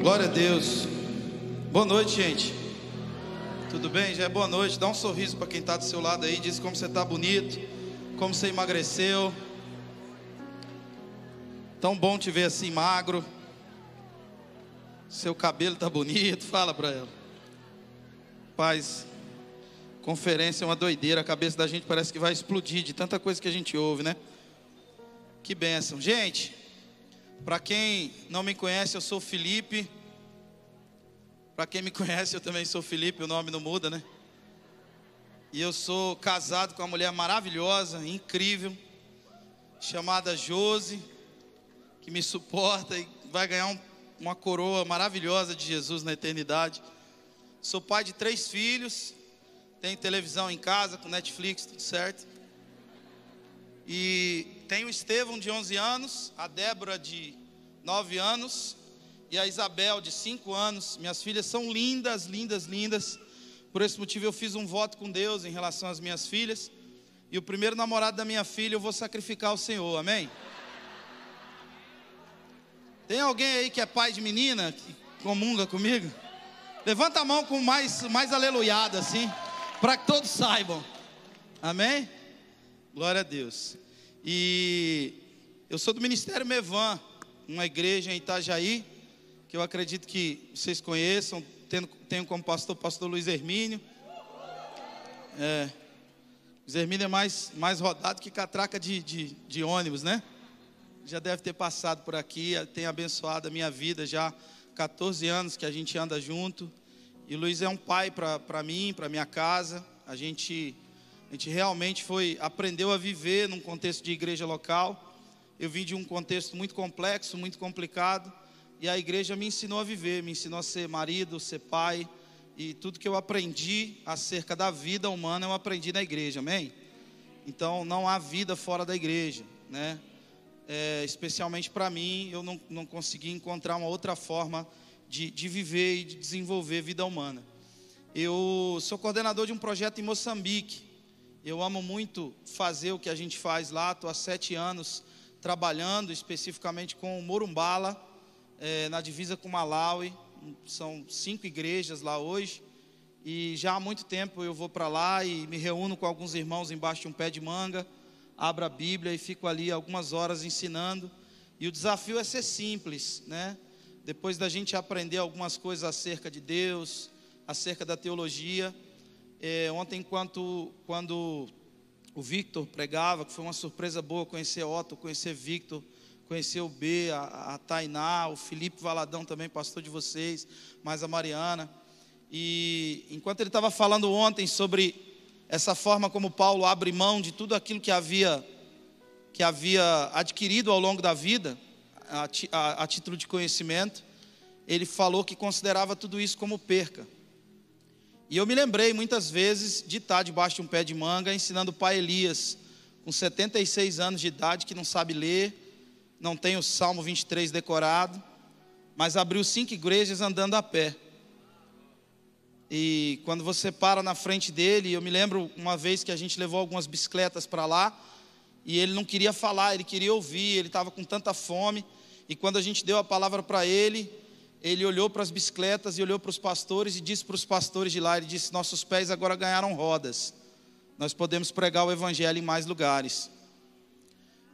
Glória a Deus. Boa noite, gente. Tudo bem? Já é boa noite. Dá um sorriso para quem está do seu lado aí. Diz como você está bonito, como você emagreceu. Tão bom te ver assim magro. Seu cabelo está bonito. Fala para ela. Paz, conferência é uma doideira. A cabeça da gente parece que vai explodir de tanta coisa que a gente ouve, né? Que bênção. Gente, para quem não me conhece, eu sou Felipe. Para quem me conhece, eu também sou Felipe, o nome não muda, né? E eu sou casado com uma mulher maravilhosa, incrível, chamada Josi, que me suporta e vai ganhar um, uma coroa maravilhosa de Jesus na eternidade. Sou pai de três filhos, tenho televisão em casa, com Netflix, tudo certo. E tenho o Estevão de 11 anos, a Débora de 9 anos e a Isabel de 5 anos. Minhas filhas são lindas, lindas, lindas. Por esse motivo eu fiz um voto com Deus em relação às minhas filhas. E o primeiro namorado da minha filha eu vou sacrificar ao Senhor, amém? Tem alguém aí que é pai de menina, que comunga comigo? Levanta a mão com mais, mais aleluiada assim, para que todos saibam, amém? Glória a Deus. E eu sou do Ministério Mevan, uma igreja em Itajaí, que eu acredito que vocês conheçam. Tenho, tenho como pastor o pastor Luiz Hermínio. É, Luiz Hermínio é mais, mais rodado que catraca de, de, de ônibus, né? Já deve ter passado por aqui, tem abençoado a minha vida já 14 anos que a gente anda junto. E Luiz é um pai para mim, para minha casa. A gente a gente realmente foi aprendeu a viver num contexto de igreja local. Eu vim de um contexto muito complexo, muito complicado, e a igreja me ensinou a viver, me ensinou a ser marido, ser pai, e tudo que eu aprendi acerca da vida humana eu aprendi na igreja, amém? Então não há vida fora da igreja, né? É, especialmente para mim, eu não, não consegui encontrar uma outra forma de, de viver e de desenvolver vida humana. Eu sou coordenador de um projeto em Moçambique, eu amo muito fazer o que a gente faz lá. Estou há sete anos trabalhando especificamente com Morumbala, é, na divisa com Malawi. São cinco igrejas lá hoje. E já há muito tempo eu vou para lá e me reúno com alguns irmãos embaixo de um pé de manga, abro a Bíblia e fico ali algumas horas ensinando. E o desafio é ser simples, né? Depois da gente aprender algumas coisas acerca de Deus, acerca da teologia, é, ontem, enquanto, quando o Victor pregava, que foi uma surpresa boa conhecer Otto, conhecer Victor, conhecer o B, a, a Tainá, o Felipe Valadão também, pastor de vocês, mais a Mariana. E enquanto ele estava falando ontem sobre essa forma como Paulo abre mão de tudo aquilo que havia, que havia adquirido ao longo da vida, a, a, a título de conhecimento, ele falou que considerava tudo isso como perca. E eu me lembrei muitas vezes de estar debaixo de um pé de manga ensinando o pai Elias, com 76 anos de idade, que não sabe ler, não tem o Salmo 23 decorado, mas abriu cinco igrejas andando a pé. E quando você para na frente dele, eu me lembro uma vez que a gente levou algumas bicicletas para lá, e ele não queria falar, ele queria ouvir, ele estava com tanta fome, e quando a gente deu a palavra para ele, ele olhou para as bicicletas e olhou para os pastores e disse para os pastores de lá: ele disse, nossos pés agora ganharam rodas, nós podemos pregar o evangelho em mais lugares.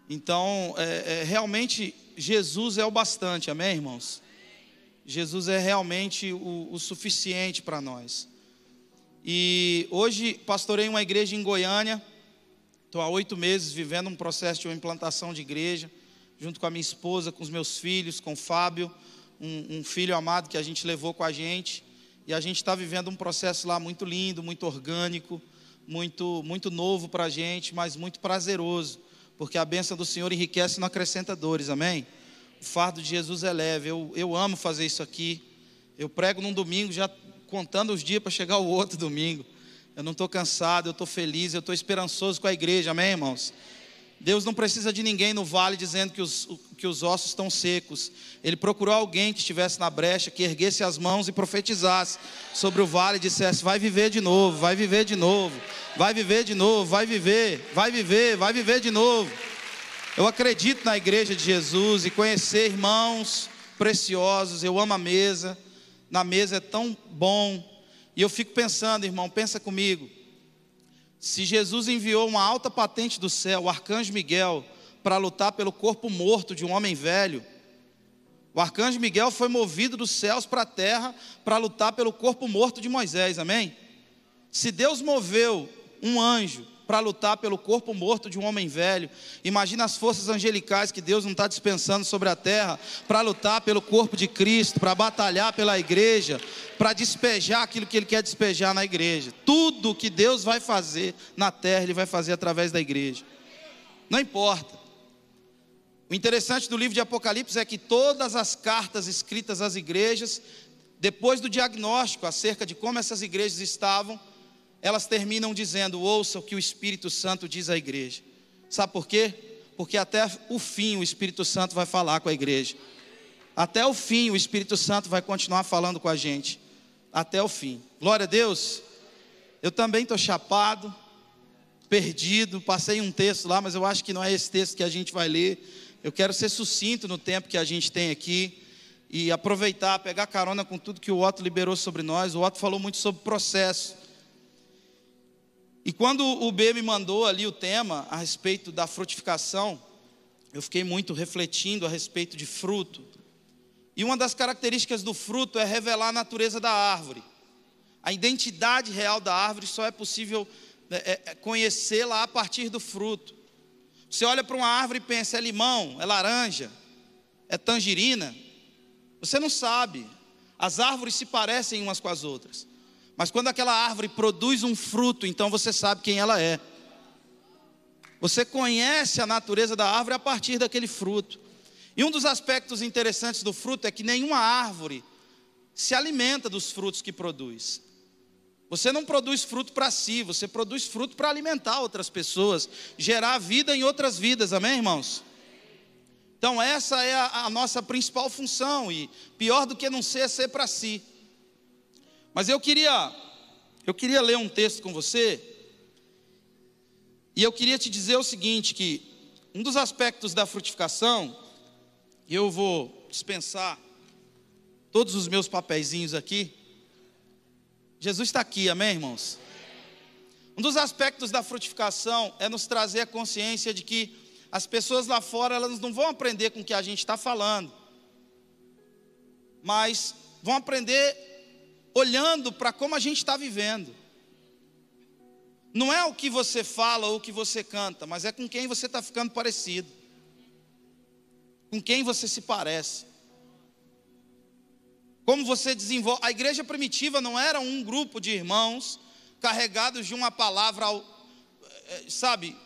Então, é, é, realmente, Jesus é o bastante, amém, irmãos? Jesus é realmente o, o suficiente para nós. E hoje pastorei uma igreja em Goiânia, estou há oito meses vivendo um processo de uma implantação de igreja, junto com a minha esposa, com os meus filhos, com o Fábio um, um filho amado que a gente levou com a gente. E a gente está vivendo um processo lá muito lindo, muito orgânico, muito, muito novo para a gente, mas muito prazeroso, porque a bênção do Senhor enriquece e não acrescenta dores, amém? O fardo de Jesus é leve, eu, eu amo fazer isso aqui. Eu prego num domingo, já contando os dias para chegar o outro domingo. Eu não estou cansado, eu estou feliz, eu estou esperançoso com a igreja, amém, irmãos? Deus não precisa de ninguém no vale dizendo que os, que os ossos estão secos. Ele procurou alguém que estivesse na brecha, que erguesse as mãos e profetizasse sobre o vale e dissesse: Vai viver de novo, vai viver de novo, vai viver de novo, vai viver, vai viver, vai viver de novo. Eu acredito na igreja de Jesus e conhecer irmãos preciosos. Eu amo a mesa. Na mesa é tão bom. E eu fico pensando, irmão, pensa comigo. Se Jesus enviou uma alta patente do céu, o arcanjo Miguel, para lutar pelo corpo morto de um homem velho, o arcanjo Miguel foi movido dos céus para a terra para lutar pelo corpo morto de Moisés, amém? Se Deus moveu um anjo para lutar pelo corpo morto de um homem velho, imagina as forças angelicais que Deus não está dispensando sobre a terra para lutar pelo corpo de Cristo, para batalhar pela igreja, para despejar aquilo que Ele quer despejar na igreja. Tudo que Deus vai fazer na terra, Ele vai fazer através da igreja. Não importa. O interessante do livro de Apocalipse é que todas as cartas escritas às igrejas, depois do diagnóstico acerca de como essas igrejas estavam, elas terminam dizendo: ouça o que o Espírito Santo diz à igreja. Sabe por quê? Porque até o fim o Espírito Santo vai falar com a igreja. Até o fim o Espírito Santo vai continuar falando com a gente. Até o fim. Glória a Deus. Eu também estou chapado, perdido. Passei um texto lá, mas eu acho que não é esse texto que a gente vai ler. Eu quero ser sucinto no tempo que a gente tem aqui e aproveitar, pegar carona com tudo que o Otto liberou sobre nós. O Otto falou muito sobre processo. E quando o B me mandou ali o tema a respeito da frutificação, eu fiquei muito refletindo a respeito de fruto. E uma das características do fruto é revelar a natureza da árvore. A identidade real da árvore só é possível é, é, conhecê-la a partir do fruto. Você olha para uma árvore e pensa: é limão, é laranja, é tangerina. Você não sabe. As árvores se parecem umas com as outras. Mas quando aquela árvore produz um fruto, então você sabe quem ela é. Você conhece a natureza da árvore a partir daquele fruto. E um dos aspectos interessantes do fruto é que nenhuma árvore se alimenta dos frutos que produz. Você não produz fruto para si, você produz fruto para alimentar outras pessoas, gerar vida em outras vidas, amém, irmãos? Então, essa é a, a nossa principal função, e pior do que não ser, é ser para si. Mas eu queria, eu queria ler um texto com você, e eu queria te dizer o seguinte: que um dos aspectos da frutificação, e eu vou dispensar todos os meus papeizinhos aqui, Jesus está aqui, amém, irmãos? Um dos aspectos da frutificação é nos trazer a consciência de que as pessoas lá fora elas não vão aprender com o que a gente está falando, mas vão aprender olhando para como a gente está vivendo. Não é o que você fala ou o que você canta, mas é com quem você está ficando parecido, com quem você se parece. Como você desenvolve. A igreja primitiva não era um grupo de irmãos carregados de uma palavra, eh, sabe,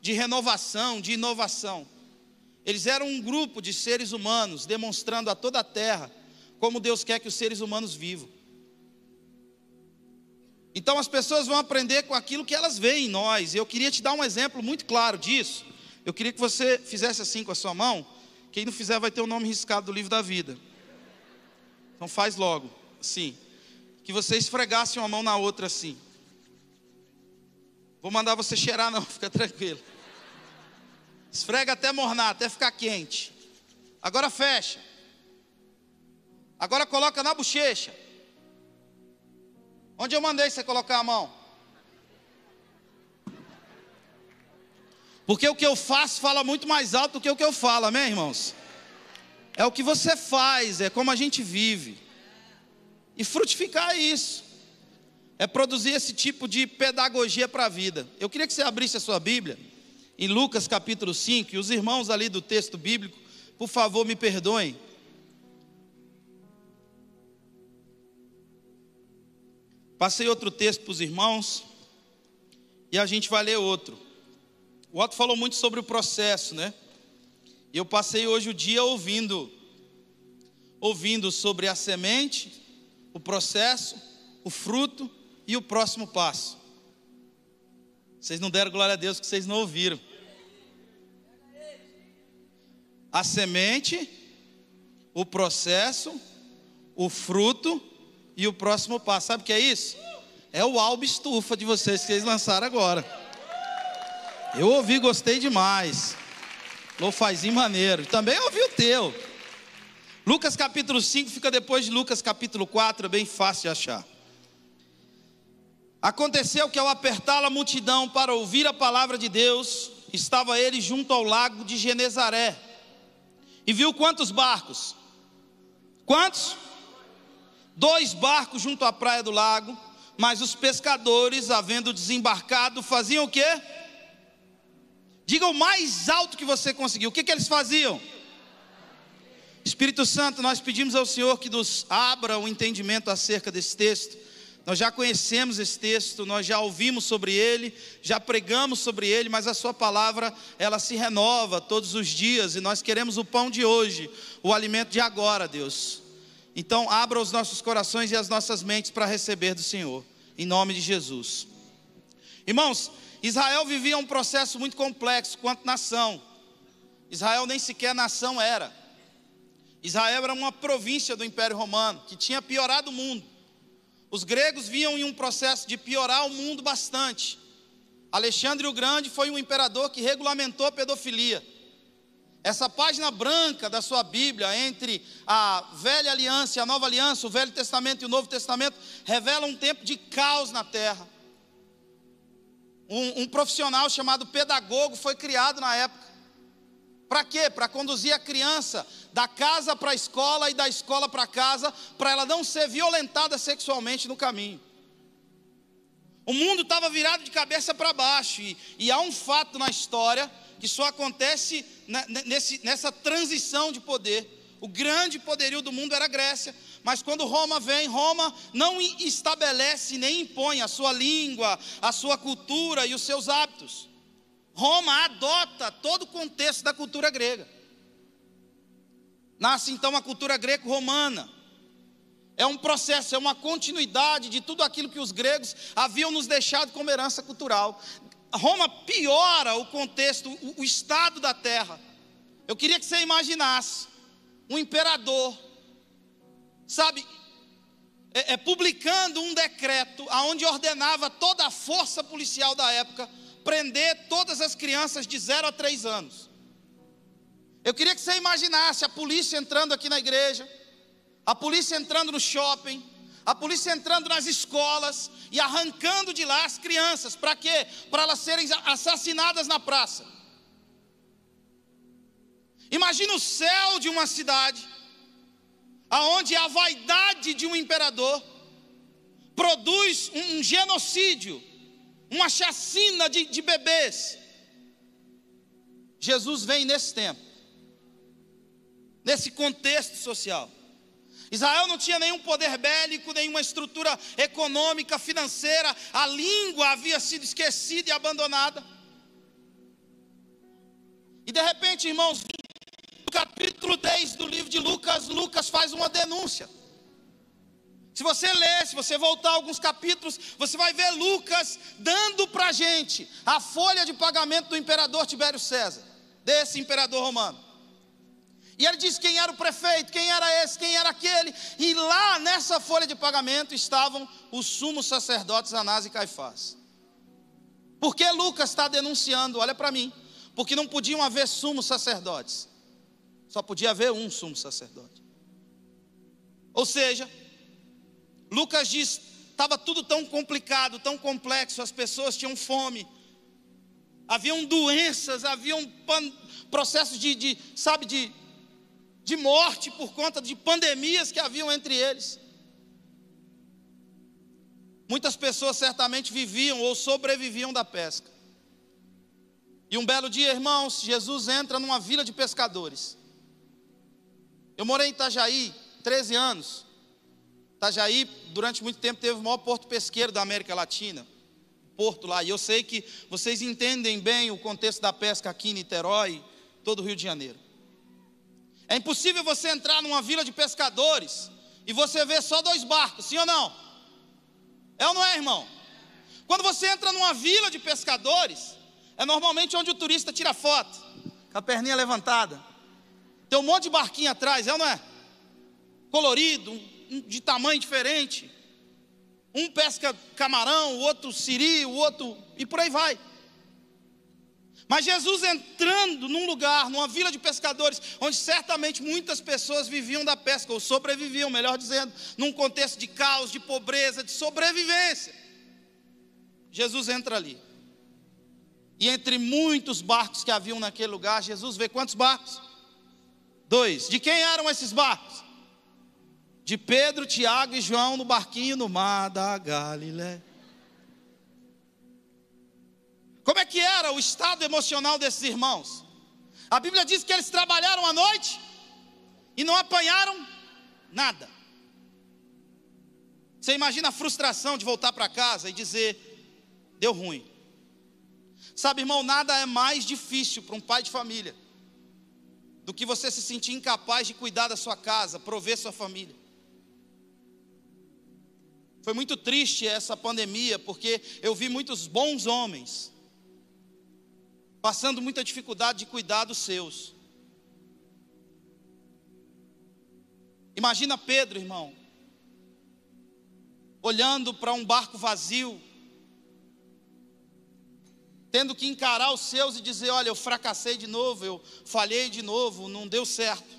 de renovação, de inovação. Eles eram um grupo de seres humanos demonstrando a toda a terra como Deus quer que os seres humanos vivam. Então as pessoas vão aprender com aquilo que elas veem em nós. Eu queria te dar um exemplo muito claro disso. Eu queria que você fizesse assim com a sua mão. Quem não fizer vai ter o nome riscado do livro da vida. Então faz logo, assim. Que você esfregasse uma mão na outra assim. Vou mandar você cheirar não, fica tranquilo. Esfrega até mornar, até ficar quente. Agora fecha. Agora coloca na bochecha. Onde eu mandei você colocar a mão? Porque o que eu faço fala muito mais alto do que o que eu falo, amém, irmãos? É o que você faz, é como a gente vive. E frutificar é isso. É produzir esse tipo de pedagogia para a vida. Eu queria que você abrisse a sua Bíblia em Lucas capítulo 5, e os irmãos ali do texto bíblico, por favor, me perdoem. Passei outro texto para os irmãos e a gente vai ler outro. O Otto falou muito sobre o processo, né? Eu passei hoje o dia ouvindo ouvindo sobre a semente, o processo, o fruto e o próximo passo. Vocês não deram glória a Deus que vocês não ouviram. A semente, o processo, o fruto e o próximo passo. Sabe o que é isso? É o álbum estufa de vocês que vocês lançaram agora. Eu ouvi, gostei demais. Lofazinho maneiro. Também ouvi o teu. Lucas capítulo 5 fica depois de Lucas capítulo 4, é bem fácil de achar. Aconteceu que ao apertá-la a multidão para ouvir a palavra de Deus, estava ele junto ao lago de Genezaré. E viu quantos barcos? Quantos? Dois barcos junto à praia do lago, mas os pescadores, havendo desembarcado, faziam o quê? Diga o mais alto que você conseguiu. O que, que eles faziam? Espírito Santo, nós pedimos ao Senhor que nos abra o entendimento acerca desse texto. Nós já conhecemos esse texto, nós já ouvimos sobre ele, já pregamos sobre ele, mas a sua palavra, ela se renova todos os dias e nós queremos o pão de hoje, o alimento de agora, Deus. Então, abra os nossos corações e as nossas mentes para receber do Senhor, em nome de Jesus. Irmãos, Israel vivia um processo muito complexo quanto nação. Israel nem sequer nação era. Israel era uma província do Império Romano que tinha piorado o mundo. Os gregos vinham em um processo de piorar o mundo bastante. Alexandre o Grande foi um imperador que regulamentou a pedofilia. Essa página branca da sua Bíblia, entre a velha aliança e a nova aliança, o Velho Testamento e o Novo Testamento, revela um tempo de caos na terra. Um, um profissional chamado pedagogo foi criado na época. Para quê? Para conduzir a criança da casa para a escola e da escola para casa, para ela não ser violentada sexualmente no caminho. O mundo estava virado de cabeça para baixo, e, e, há um fato na história que só acontece nessa transição de poder. O grande poderio do mundo era a Grécia, mas quando Roma vem, Roma não estabelece nem impõe a sua língua, a sua cultura e os seus hábitos. Roma adota todo o contexto da cultura grega. Nasce então a cultura greco-romana. É um processo, é uma continuidade de tudo aquilo que os gregos haviam nos deixado como herança cultural. Roma piora o contexto, o, o estado da terra. Eu queria que você imaginasse um imperador, sabe, é, é, publicando um decreto aonde ordenava toda a força policial da época prender todas as crianças de 0 a 3 anos. Eu queria que você imaginasse a polícia entrando aqui na igreja, a polícia entrando no shopping, a polícia entrando nas escolas e arrancando de lá as crianças. Para quê? Para elas serem assassinadas na praça. Imagina o céu de uma cidade, aonde a vaidade de um imperador produz um genocídio uma chacina de, de bebês. Jesus vem nesse tempo, nesse contexto social. Israel não tinha nenhum poder bélico, nenhuma estrutura econômica, financeira, a língua havia sido esquecida e abandonada. E de repente, irmãos, no capítulo 10 do livro de Lucas, Lucas faz uma denúncia. Se você ler, se você voltar alguns capítulos, você vai ver Lucas dando para a gente a folha de pagamento do imperador Tibério César, desse imperador romano. E ele diz quem era o prefeito, quem era esse, quem era aquele. E lá nessa folha de pagamento estavam os sumos sacerdotes Anás e Caifás. Por que Lucas está denunciando? Olha para mim. Porque não podiam haver sumos sacerdotes. Só podia haver um sumo sacerdote. Ou seja, Lucas diz: estava tudo tão complicado, tão complexo, as pessoas tinham fome, haviam doenças, haviam processos de, de, sabe, de, de morte por conta de pandemias que haviam entre eles. Muitas pessoas certamente viviam ou sobreviviam da pesca. E um belo dia, irmãos, Jesus entra numa vila de pescadores. Eu morei em Itajaí 13 anos. Itajaí, durante muito tempo, teve o maior porto pesqueiro da América Latina. Porto lá. E eu sei que vocês entendem bem o contexto da pesca aqui em Niterói, todo o Rio de Janeiro. É impossível você entrar numa vila de pescadores e você ver só dois barcos, sim ou não? É ou não é, irmão? Quando você entra numa vila de pescadores, é normalmente onde o turista tira foto, com a perninha levantada. Tem um monte de barquinho atrás, é ou não é? Colorido, de tamanho diferente. Um pesca camarão, o outro siri, o outro. e por aí vai. Mas Jesus entrando num lugar, numa vila de pescadores, onde certamente muitas pessoas viviam da pesca, ou sobreviviam, melhor dizendo, num contexto de caos, de pobreza, de sobrevivência. Jesus entra ali. E entre muitos barcos que haviam naquele lugar, Jesus vê quantos barcos? Dois. De quem eram esses barcos? De Pedro, Tiago e João no barquinho no mar da Galiléia. Como é que era o estado emocional desses irmãos? A Bíblia diz que eles trabalharam à noite e não apanharam nada. Você imagina a frustração de voltar para casa e dizer: deu ruim. Sabe, irmão, nada é mais difícil para um pai de família do que você se sentir incapaz de cuidar da sua casa, prover sua família. Foi muito triste essa pandemia, porque eu vi muitos bons homens passando muita dificuldade de cuidar dos seus. Imagina Pedro, irmão, olhando para um barco vazio, tendo que encarar os seus e dizer: Olha, eu fracassei de novo, eu falhei de novo, não deu certo.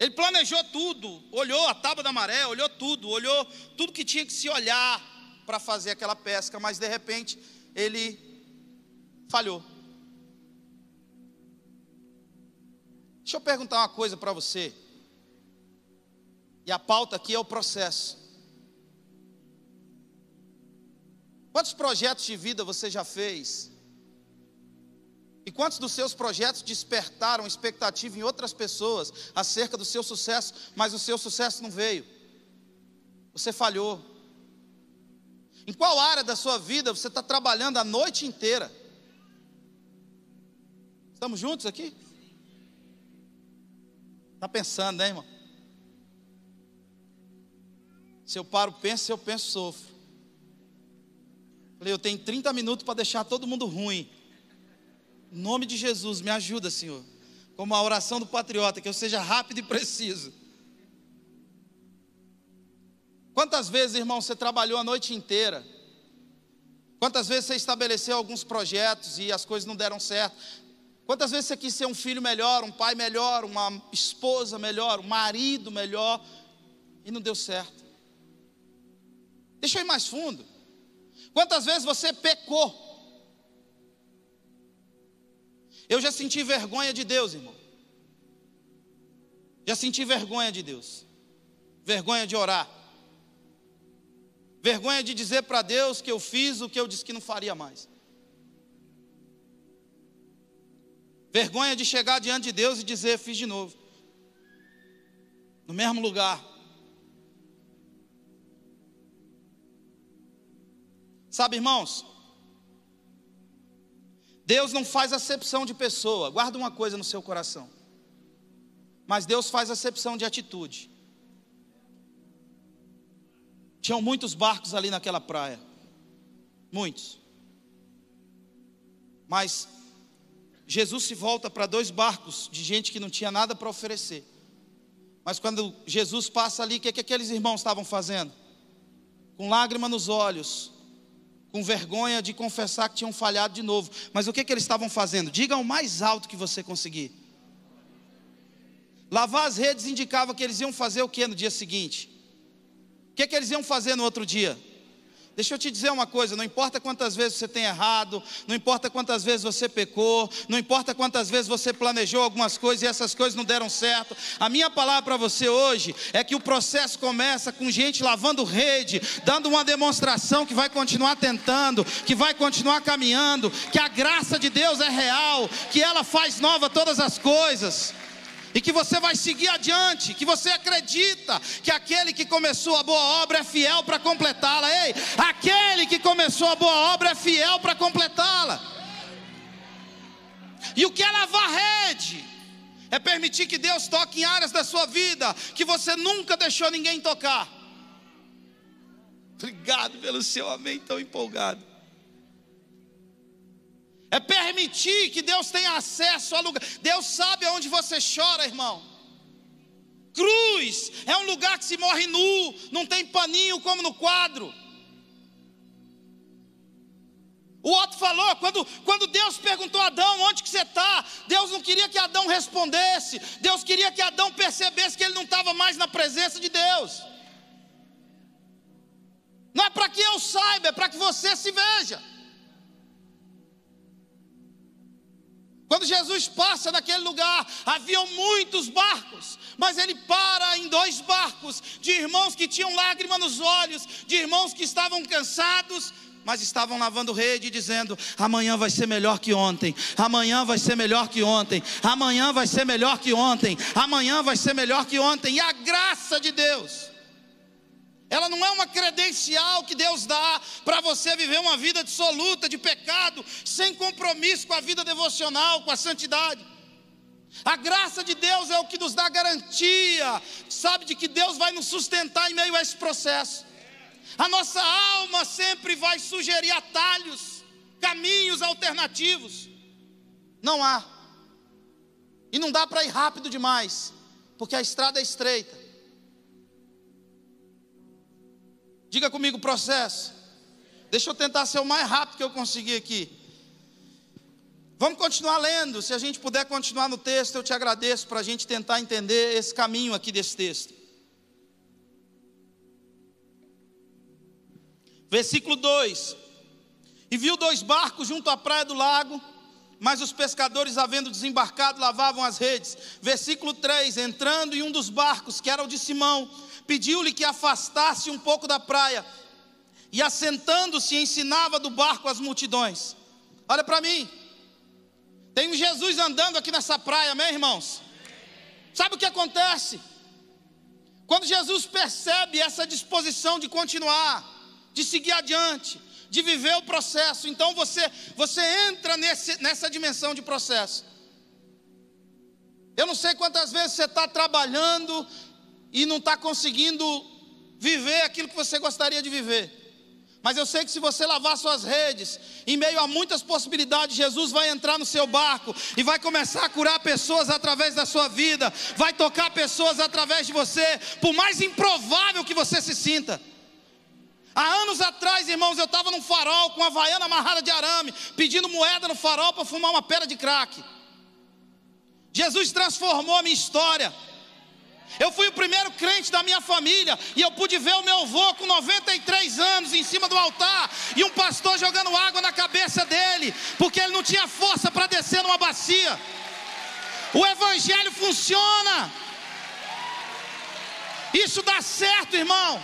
Ele planejou tudo, olhou a tábua da maré, olhou tudo, olhou tudo que tinha que se olhar, para fazer aquela pesca, mas de repente ele falhou. Deixa eu perguntar uma coisa para você. E a pauta aqui é o processo. Quantos projetos de vida você já fez? E quantos dos seus projetos despertaram expectativa em outras pessoas acerca do seu sucesso, mas o seu sucesso não veio? Você falhou. Em qual área da sua vida você está trabalhando a noite inteira? Estamos juntos aqui? Está pensando, né, irmão? Se eu paro, penso, se eu penso, sofro. Falei, eu tenho 30 minutos para deixar todo mundo ruim. Em nome de Jesus, me ajuda, Senhor. Como a oração do patriota, que eu seja rápido e preciso. Quantas vezes, irmão, você trabalhou a noite inteira? Quantas vezes você estabeleceu alguns projetos e as coisas não deram certo? Quantas vezes você quis ser um filho melhor, um pai melhor, uma esposa melhor, um marido melhor e não deu certo? Deixa eu ir mais fundo. Quantas vezes você pecou? Eu já senti vergonha de Deus, irmão. Já senti vergonha de Deus. Vergonha de orar. Vergonha de dizer para Deus que eu fiz o que eu disse que não faria mais. Vergonha de chegar diante de Deus e dizer, fiz de novo. No mesmo lugar. Sabe, irmãos? Deus não faz acepção de pessoa. Guarda uma coisa no seu coração. Mas Deus faz acepção de atitude. Tinham muitos barcos ali naquela praia. Muitos. Mas Jesus se volta para dois barcos de gente que não tinha nada para oferecer. Mas quando Jesus passa ali, o que, é que aqueles irmãos estavam fazendo? Com lágrima nos olhos, com vergonha de confessar que tinham falhado de novo. Mas o que, é que eles estavam fazendo? Diga o mais alto que você conseguir. Lavar as redes indicava que eles iam fazer o que no dia seguinte? Que, que eles iam fazer no outro dia? Deixa eu te dizer uma coisa: não importa quantas vezes você tem errado, não importa quantas vezes você pecou, não importa quantas vezes você planejou algumas coisas e essas coisas não deram certo, a minha palavra para você hoje é que o processo começa com gente lavando rede, dando uma demonstração que vai continuar tentando, que vai continuar caminhando, que a graça de Deus é real, que ela faz nova todas as coisas e que você vai seguir adiante, que você acredita que aquele que começou a boa obra é fiel para completá-la. Ei, aquele que começou a boa obra é fiel para completá-la. E o que é lavar rede? É permitir que Deus toque em áreas da sua vida que você nunca deixou ninguém tocar. Obrigado pelo seu amém tão empolgado é permitir que Deus tenha acesso ao lugar. Deus sabe aonde você chora, irmão. Cruz é um lugar que se morre nu, não tem paninho como no quadro. O outro falou, quando, quando Deus perguntou a Adão, onde que você está? Deus não queria que Adão respondesse, Deus queria que Adão percebesse que ele não estava mais na presença de Deus. Não é para que eu saiba, é para que você se veja. Quando Jesus passa naquele lugar, haviam muitos barcos, mas ele para em dois barcos de irmãos que tinham lágrimas nos olhos, de irmãos que estavam cansados, mas estavam lavando rede dizendo: amanhã vai ser melhor que ontem, amanhã vai ser melhor que ontem, amanhã vai ser melhor que ontem, amanhã vai ser melhor que ontem, e a graça de Deus não é uma credencial que Deus dá para você viver uma vida dissoluta de pecado, sem compromisso com a vida devocional, com a santidade. A graça de Deus é o que nos dá garantia, sabe, de que Deus vai nos sustentar em meio a esse processo. A nossa alma sempre vai sugerir atalhos, caminhos alternativos. Não há. E não dá para ir rápido demais, porque a estrada é estreita. Diga comigo processo. Deixa eu tentar ser o mais rápido que eu conseguir aqui. Vamos continuar lendo. Se a gente puder continuar no texto, eu te agradeço para a gente tentar entender esse caminho aqui desse texto. Versículo 2: E viu dois barcos junto à praia do lago, mas os pescadores, havendo desembarcado, lavavam as redes. Versículo 3: Entrando em um dos barcos, que era o de Simão, pediu-lhe que afastasse um pouco da praia, e assentando-se ensinava do barco as multidões. Olha para mim, tem um Jesus andando aqui nessa praia, amém, irmãos? Sabe o que acontece? Quando Jesus percebe essa disposição de continuar, de seguir adiante, de viver o processo, então você, você entra nesse, nessa dimensão de processo. Eu não sei quantas vezes você está trabalhando e não está conseguindo viver aquilo que você gostaria de viver. Mas eu sei que se você lavar suas redes, em meio a muitas possibilidades, Jesus vai entrar no seu barco e vai começar a curar pessoas através da sua vida, vai tocar pessoas através de você, por mais improvável que você se sinta. Há anos atrás, irmãos, eu estava num farol com a vaiana amarrada de arame, pedindo moeda no farol para fumar uma pera de crack. Jesus transformou a minha história. Eu fui o primeiro crente da minha família e eu pude ver o meu avô com 93 anos em cima do altar e um pastor jogando água na cabeça dele, porque ele não tinha força para descer numa bacia. O evangelho funciona. Isso dá certo, irmão.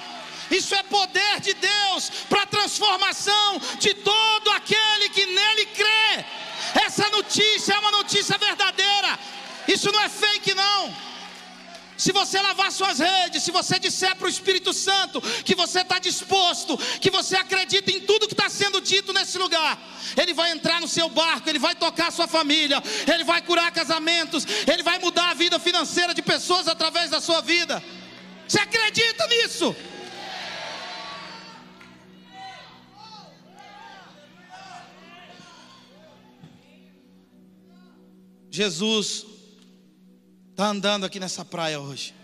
Isso é poder de Deus para transformação de todo aquele que nele crê. Essa notícia é uma notícia verdadeira. Isso não é fake não. Se você lavar suas redes, se você disser para o Espírito Santo que você está disposto, que você acredita em tudo que está sendo dito nesse lugar, Ele vai entrar no seu barco, Ele vai tocar sua família, Ele vai curar casamentos, Ele vai mudar a vida financeira de pessoas através da sua vida. Você acredita nisso? Jesus está andando aqui nessa praia hoje.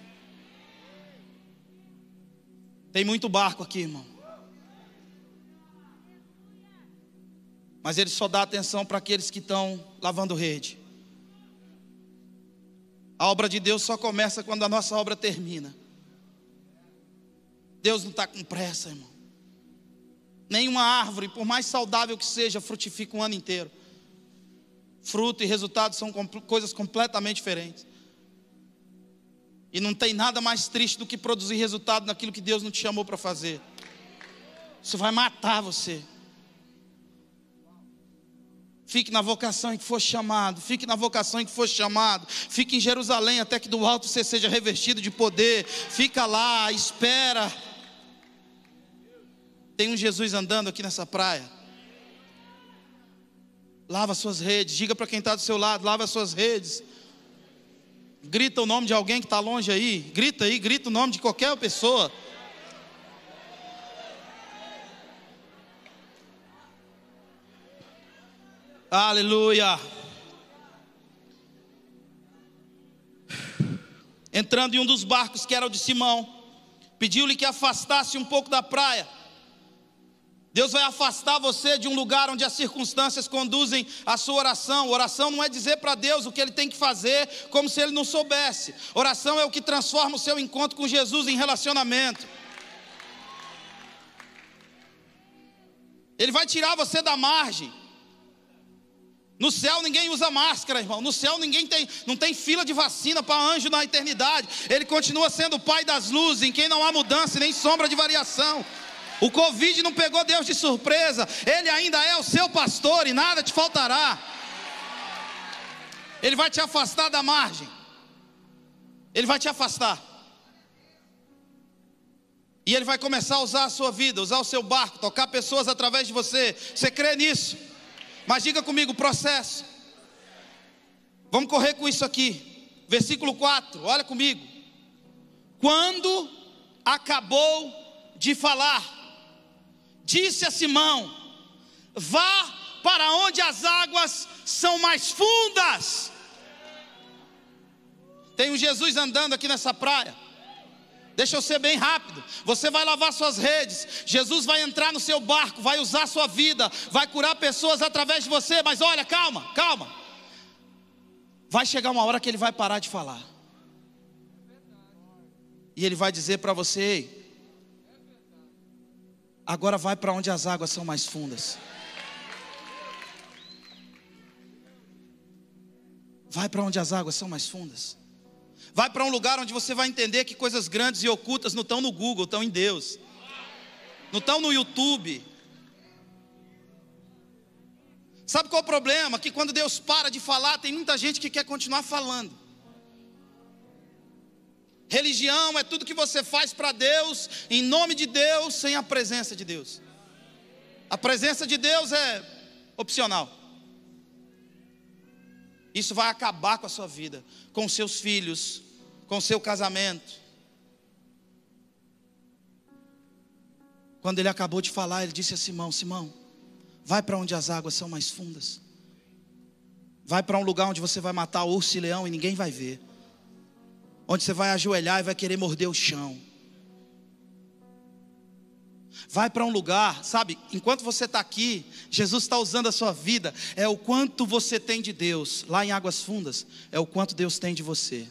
Tem muito barco aqui, irmão. Mas ele só dá atenção para aqueles que estão lavando rede. A obra de Deus só começa quando a nossa obra termina. Deus não está com pressa, irmão. Nenhuma árvore, por mais saudável que seja, frutifica um ano inteiro. Fruto e resultado são coisas completamente diferentes. E não tem nada mais triste do que produzir resultado naquilo que Deus não te chamou para fazer. Isso vai matar você. Fique na vocação em que for chamado, fique na vocação em que for chamado, fique em Jerusalém até que do alto você seja revestido de poder. Fica lá, espera. Tem um Jesus andando aqui nessa praia. Lava suas redes, diga para quem está do seu lado, lava suas redes. Grita o nome de alguém que está longe aí. Grita aí, grita o nome de qualquer pessoa. Aleluia. Entrando em um dos barcos que era o de Simão, pediu-lhe que afastasse um pouco da praia. Deus vai afastar você de um lugar onde as circunstâncias conduzem a sua oração. Oração não é dizer para Deus o que ele tem que fazer, como se ele não soubesse. Oração é o que transforma o seu encontro com Jesus em relacionamento. Ele vai tirar você da margem. No céu ninguém usa máscara, irmão. No céu ninguém tem, não tem fila de vacina para anjo na eternidade. Ele continua sendo o Pai das luzes, em quem não há mudança nem sombra de variação. O Covid não pegou Deus de surpresa. Ele ainda é o seu pastor e nada te faltará. Ele vai te afastar da margem. Ele vai te afastar. E ele vai começar a usar a sua vida, usar o seu barco, tocar pessoas através de você. Você crê nisso? Mas diga comigo processo. Vamos correr com isso aqui. Versículo 4, olha comigo. Quando acabou de falar, disse a Simão: Vá para onde as águas são mais fundas. Tem um Jesus andando aqui nessa praia. Deixa eu ser bem rápido. Você vai lavar suas redes. Jesus vai entrar no seu barco, vai usar sua vida, vai curar pessoas através de você. Mas olha, calma, calma. Vai chegar uma hora que ele vai parar de falar. E ele vai dizer para você: Agora vai para onde as águas são mais fundas. Vai para onde as águas são mais fundas. Vai para um lugar onde você vai entender que coisas grandes e ocultas não estão no Google, estão em Deus. Não estão no YouTube. Sabe qual é o problema? Que quando Deus para de falar, tem muita gente que quer continuar falando. Religião é tudo que você faz para Deus, em nome de Deus, sem a presença de Deus. A presença de Deus é opcional. Isso vai acabar com a sua vida, com seus filhos, com seu casamento. Quando ele acabou de falar, ele disse a Simão: Simão, vai para onde as águas são mais fundas. Vai para um lugar onde você vai matar urso e leão e ninguém vai ver onde você vai ajoelhar e vai querer morder o chão. Vai para um lugar, sabe? Enquanto você está aqui, Jesus está usando a sua vida. É o quanto você tem de Deus. Lá em Águas Fundas, é o quanto Deus tem de você.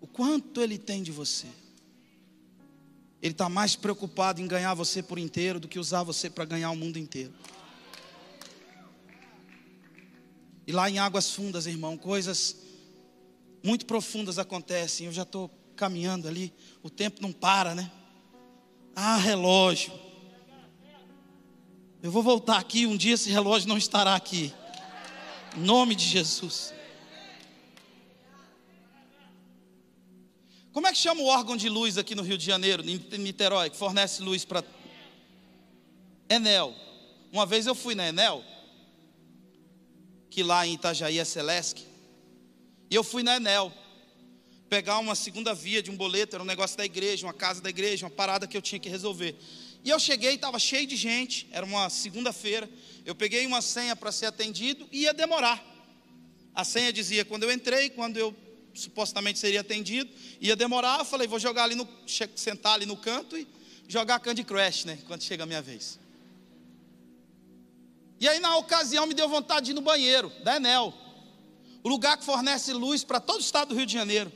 O quanto Ele tem de você. Ele está mais preocupado em ganhar você por inteiro do que usar você para ganhar o mundo inteiro. E lá em águas fundas, irmão, coisas muito profundas acontecem. Eu já estou caminhando ali, o tempo não para, né? Ah, relógio. Eu vou voltar aqui, um dia esse relógio não estará aqui. Em nome de Jesus. Como é que chama o órgão de luz aqui no Rio de Janeiro, em Niterói, que fornece luz para. Enel. Uma vez eu fui na Enel que lá em Itajaí é Celeste. E eu fui na Enel pegar uma segunda via de um boleto, era um negócio da igreja, uma casa da igreja, uma parada que eu tinha que resolver. E eu cheguei, estava cheio de gente, era uma segunda-feira. Eu peguei uma senha para ser atendido e ia demorar. A senha dizia quando eu entrei, quando eu supostamente seria atendido, ia demorar. Eu falei, vou jogar ali no, sentar ali no canto e jogar Candy Crush, né? Quando chega a minha vez. E aí, na ocasião, me deu vontade de ir no banheiro da Enel, o lugar que fornece luz para todo o estado do Rio de Janeiro.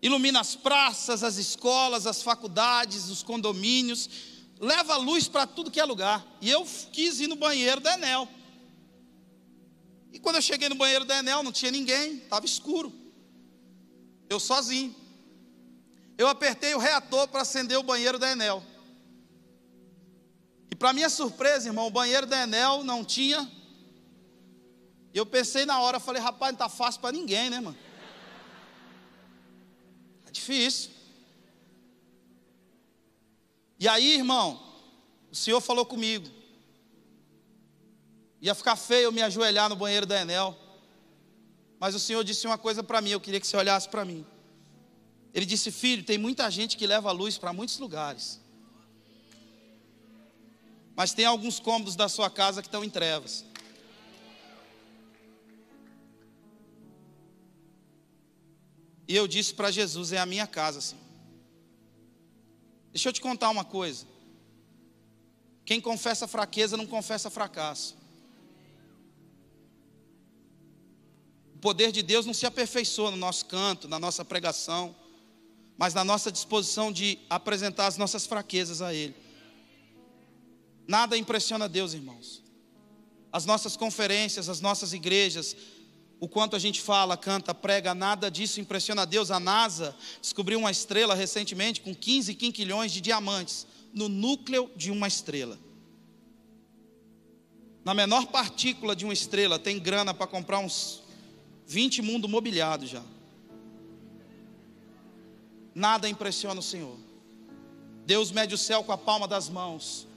Ilumina as praças, as escolas, as faculdades, os condomínios, leva luz para tudo que é lugar. E eu quis ir no banheiro da Enel. E quando eu cheguei no banheiro da Enel, não tinha ninguém, estava escuro. Eu sozinho. Eu apertei o reator para acender o banheiro da Enel. Para minha surpresa, irmão, o banheiro da Enel não tinha. Eu pensei na hora, falei, rapaz, não está fácil para ninguém, né, mano? É difícil. E aí, irmão, o Senhor falou comigo. Ia ficar feio eu me ajoelhar no banheiro da Enel. Mas o Senhor disse uma coisa para mim, eu queria que você olhasse para mim. Ele disse: Filho, tem muita gente que leva luz para muitos lugares. Mas tem alguns cômodos da sua casa que estão em trevas. E eu disse para Jesus: É a minha casa, Senhor. Deixa eu te contar uma coisa. Quem confessa fraqueza não confessa fracasso. O poder de Deus não se aperfeiçoa no nosso canto, na nossa pregação, mas na nossa disposição de apresentar as nossas fraquezas a Ele. Nada impressiona Deus, irmãos. As nossas conferências, as nossas igrejas, o quanto a gente fala, canta, prega, nada disso impressiona Deus. A NASA descobriu uma estrela recentemente com 15 quinquilhões de diamantes no núcleo de uma estrela. Na menor partícula de uma estrela tem grana para comprar uns 20 mundos mobiliados já. Nada impressiona o Senhor. Deus mede o céu com a palma das mãos.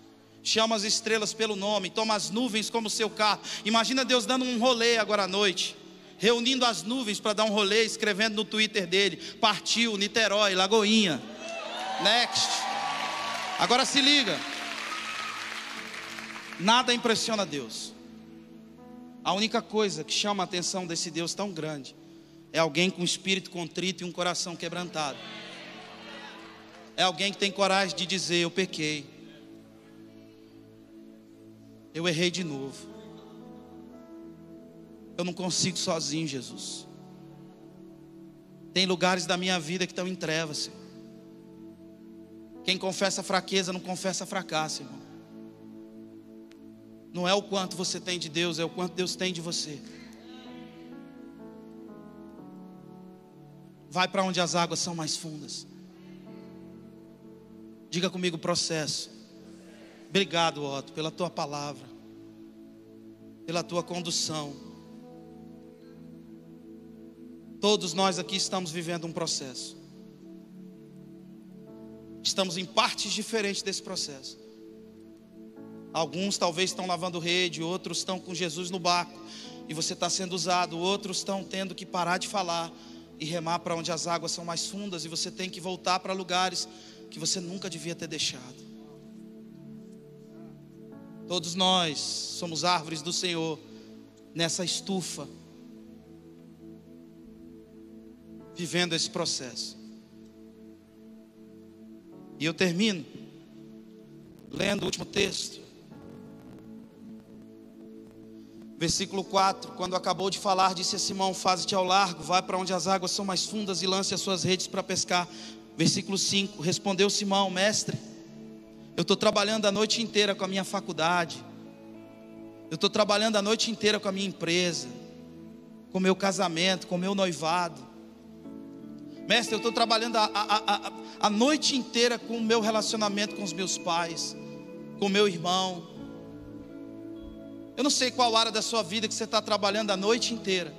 Chama as estrelas pelo nome, toma as nuvens como seu carro. Imagina Deus dando um rolê agora à noite reunindo as nuvens para dar um rolê, escrevendo no Twitter dele: partiu, Niterói, Lagoinha, next. Agora se liga, nada impressiona Deus. A única coisa que chama a atenção desse Deus tão grande é alguém com espírito contrito e um coração quebrantado. É alguém que tem coragem de dizer: Eu pequei, eu errei de novo. Eu não consigo sozinho, Jesus. Tem lugares da minha vida que estão em trevas, Senhor. Quem confessa fraqueza não confessa fracasso, irmão. Não é o quanto você tem de Deus, é o quanto Deus tem de você. Vai para onde as águas são mais fundas. Diga comigo o processo. Obrigado, Otto, pela tua palavra, pela tua condução. Todos nós aqui estamos vivendo um processo. Estamos em partes diferentes desse processo. Alguns talvez estão lavando rede, outros estão com Jesus no barco e você está sendo usado, outros estão tendo que parar de falar e remar para onde as águas são mais fundas e você tem que voltar para lugares que você nunca devia ter deixado. Todos nós somos árvores do Senhor nessa estufa vivendo esse processo. E eu termino lendo o último texto. Versículo 4: Quando acabou de falar, disse a Simão: Faze-te ao largo, vai para onde as águas são mais fundas e lance as suas redes para pescar. Versículo 5: Respondeu Simão, mestre, eu estou trabalhando a noite inteira com a minha faculdade, eu estou trabalhando a noite inteira com a minha empresa, com o meu casamento, com o meu noivado. Mestre, eu estou trabalhando a, a, a, a noite inteira com o meu relacionamento com os meus pais, com o meu irmão. Eu não sei qual área da sua vida que você está trabalhando a noite inteira.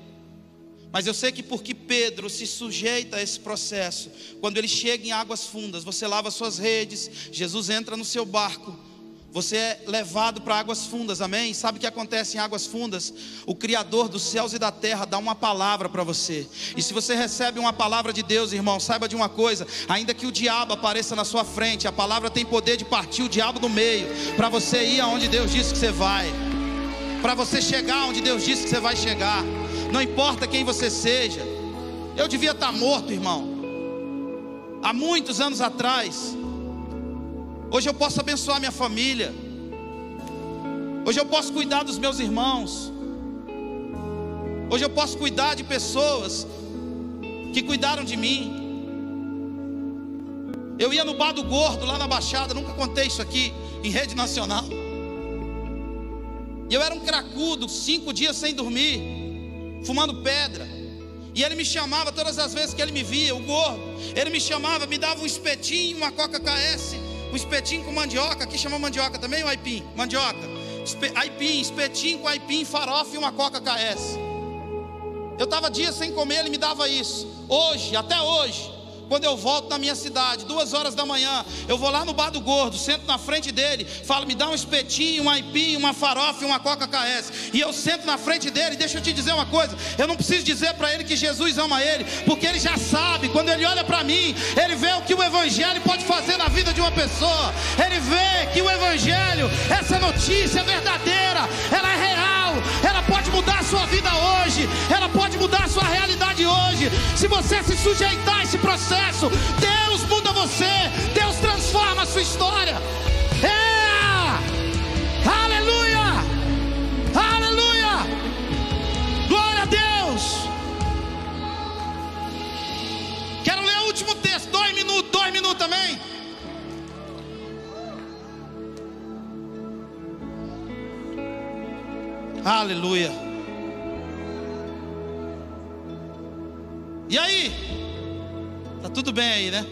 Mas eu sei que porque Pedro se sujeita a esse processo, quando ele chega em águas fundas, você lava suas redes, Jesus entra no seu barco, você é levado para águas fundas, amém? Sabe o que acontece em águas fundas? O Criador dos céus e da terra dá uma palavra para você. E se você recebe uma palavra de Deus, irmão, saiba de uma coisa: ainda que o diabo apareça na sua frente, a palavra tem poder de partir o diabo do meio, para você ir aonde Deus disse que você vai, para você chegar onde Deus disse que você vai chegar. Não importa quem você seja. Eu devia estar morto, irmão. Há muitos anos atrás. Hoje eu posso abençoar minha família. Hoje eu posso cuidar dos meus irmãos. Hoje eu posso cuidar de pessoas que cuidaram de mim. Eu ia no bar do gordo lá na Baixada, nunca contei isso aqui em rede nacional. E eu era um cracudo, cinco dias sem dormir, fumando pedra. E ele me chamava todas as vezes que ele me via, o gordo. Ele me chamava, me dava um espetinho, uma Coca KS um espetinho com mandioca, aqui chama mandioca também ou aipim? Mandioca. Espe, aipim, espetinho com aipim, farofa e uma coca KS. Eu estava dias sem comer, ele me dava isso. Hoje, até hoje, quando eu volto na minha cidade, duas horas da manhã, eu vou lá no bar do gordo, sento na frente dele, falo, me dá um espetinho, um aipim, uma farofa e uma coca KS. E eu sento na frente dele, deixa eu te dizer uma coisa, eu não preciso dizer para ele que Jesus ama ele, porque ele já sabe, quando ele olha para mim, ele vê o que o Evangelho pode fazer na vida de uma pessoa. Ele vê que o Evangelho, essa notícia é verdadeira, ela é real, ela pode mudar a sua você se sujeitar a esse processo. Deus muda você, Deus transforma a sua história. É! Aleluia! Aleluia! Glória a Deus! Quero ler o último texto, dois minutos, dois minutos também. Aleluia. E aí? Tá tudo bem aí, né?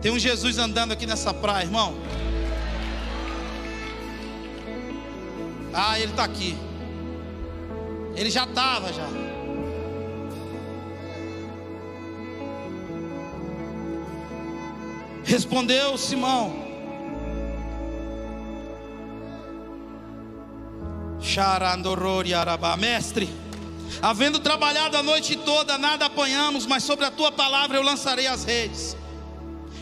Tem um Jesus andando aqui nessa praia, irmão. Ah, ele está aqui. Ele já estava já. Respondeu Simão. Mestre, havendo trabalhado a noite toda, nada apanhamos, mas sobre a tua palavra eu lançarei as redes.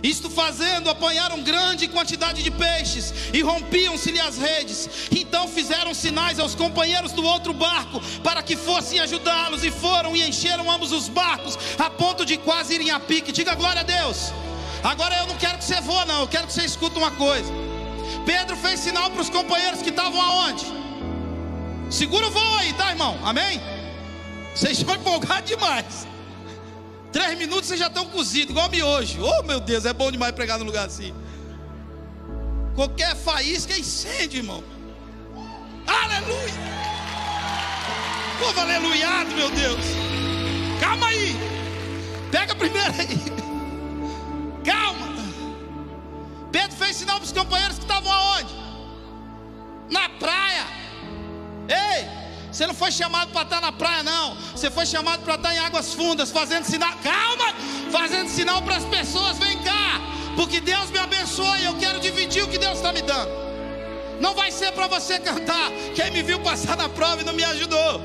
Isto fazendo, apanharam grande quantidade de peixes e rompiam-se-lhe as redes. Então fizeram sinais aos companheiros do outro barco para que fossem ajudá-los, e foram e encheram ambos os barcos, a ponto de quase irem a pique. Diga glória a Deus. Agora eu não quero que você voe, não, eu quero que você escute uma coisa. Pedro fez sinal para os companheiros que estavam aonde? Segura o voo aí, tá, irmão? Amém? Vocês estão empolgados demais. Três minutos vocês já estão cozidos, igual miojo. Oh, meu Deus, é bom demais pregar num lugar assim. Qualquer faísca é incêndio, irmão. Aleluia. Povo aleluiado, meu Deus. Calma aí. Pega primeiro aí. Calma. Pedro fez sinal para os companheiros que estavam aonde? Na praia. Ei, você não foi chamado para estar na praia, não. Você foi chamado para estar em águas fundas, fazendo sinal. Calma! Fazendo sinal para as pessoas: vem cá, porque Deus me abençoa e eu quero dividir o que Deus está me dando. Não vai ser para você cantar. Quem me viu passar na prova e não me ajudou.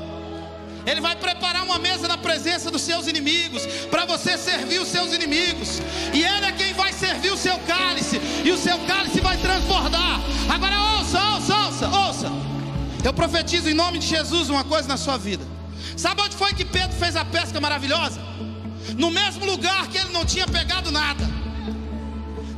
Ele vai preparar uma mesa na presença dos seus inimigos, para você servir os seus inimigos. E Ele é quem vai servir o seu cálice, e o seu cálice vai transbordar. Agora ouça, ouça, ouça, ouça. Eu profetizo em nome de Jesus uma coisa na sua vida. Sabe onde foi que Pedro fez a pesca maravilhosa? No mesmo lugar que ele não tinha pegado nada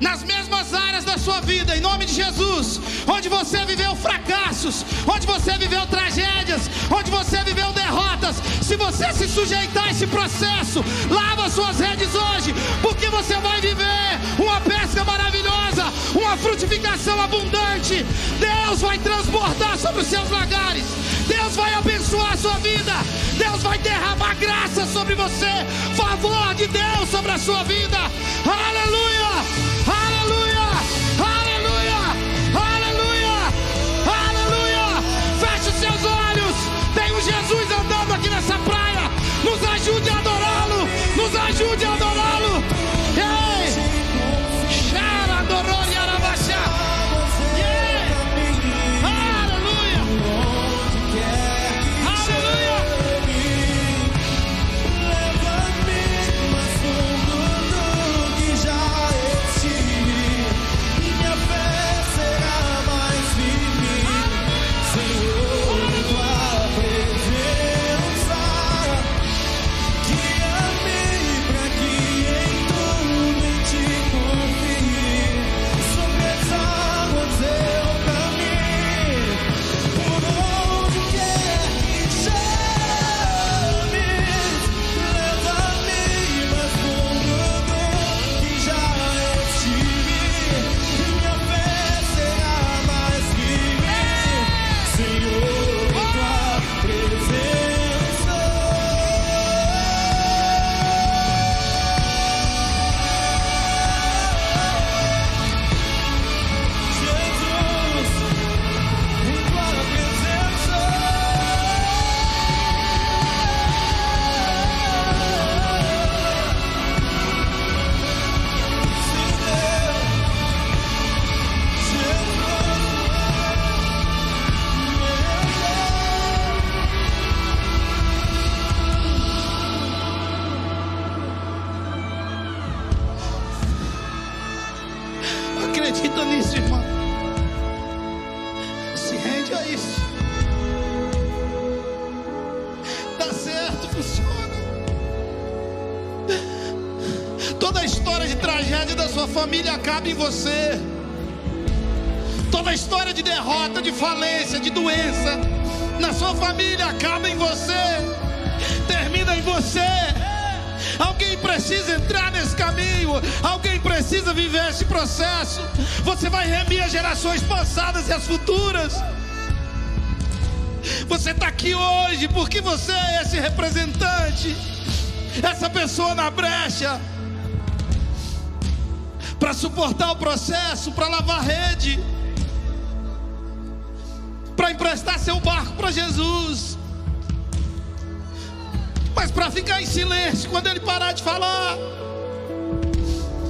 nas mesmas áreas da sua vida, em nome de Jesus, onde você viveu fracassos, onde você viveu tragédias, onde você viveu derrotas, se você se sujeitar a esse processo, lava suas redes hoje, porque você vai viver uma pesca maravilhosa, uma frutificação abundante. Deus vai transbordar sobre os seus lagares, Deus vai abençoar a sua vida, Deus vai derramar graça sobre você, favor de Deus sobre a sua vida. Aleluia! Aleluia! Aleluia! Aleluia! Aleluia! Feche os seus olhos. Tem um Jesus andando aqui nessa praia. Nos ajude a adorá-lo. Nos ajude a adorá-lo. Da sua família acaba em você. Toda história de derrota, de falência, de doença na sua família acaba em você. Termina em você. Alguém precisa entrar nesse caminho. Alguém precisa viver esse processo. Você vai remir as gerações passadas e as futuras. Você está aqui hoje porque você é esse representante, essa pessoa na brecha, para suportar o processo, para lavar rede, para emprestar seu barco para Jesus, mas para ficar em silêncio quando ele parar de falar.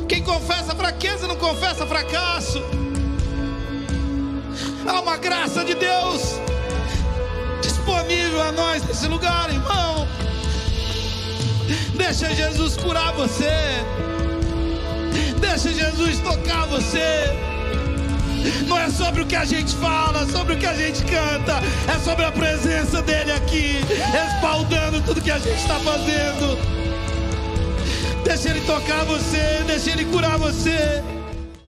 Quem confessa fraqueza não confessa fracasso. Há uma graça de Deus disponível a nós nesse lugar, irmão. Deixa Jesus curar você. Deixa Jesus tocar você. Não é sobre o que a gente fala, sobre o que a gente canta, é sobre a presença dele aqui, respaldando tudo que a gente está fazendo. Deixa ele tocar você, deixa ele curar você.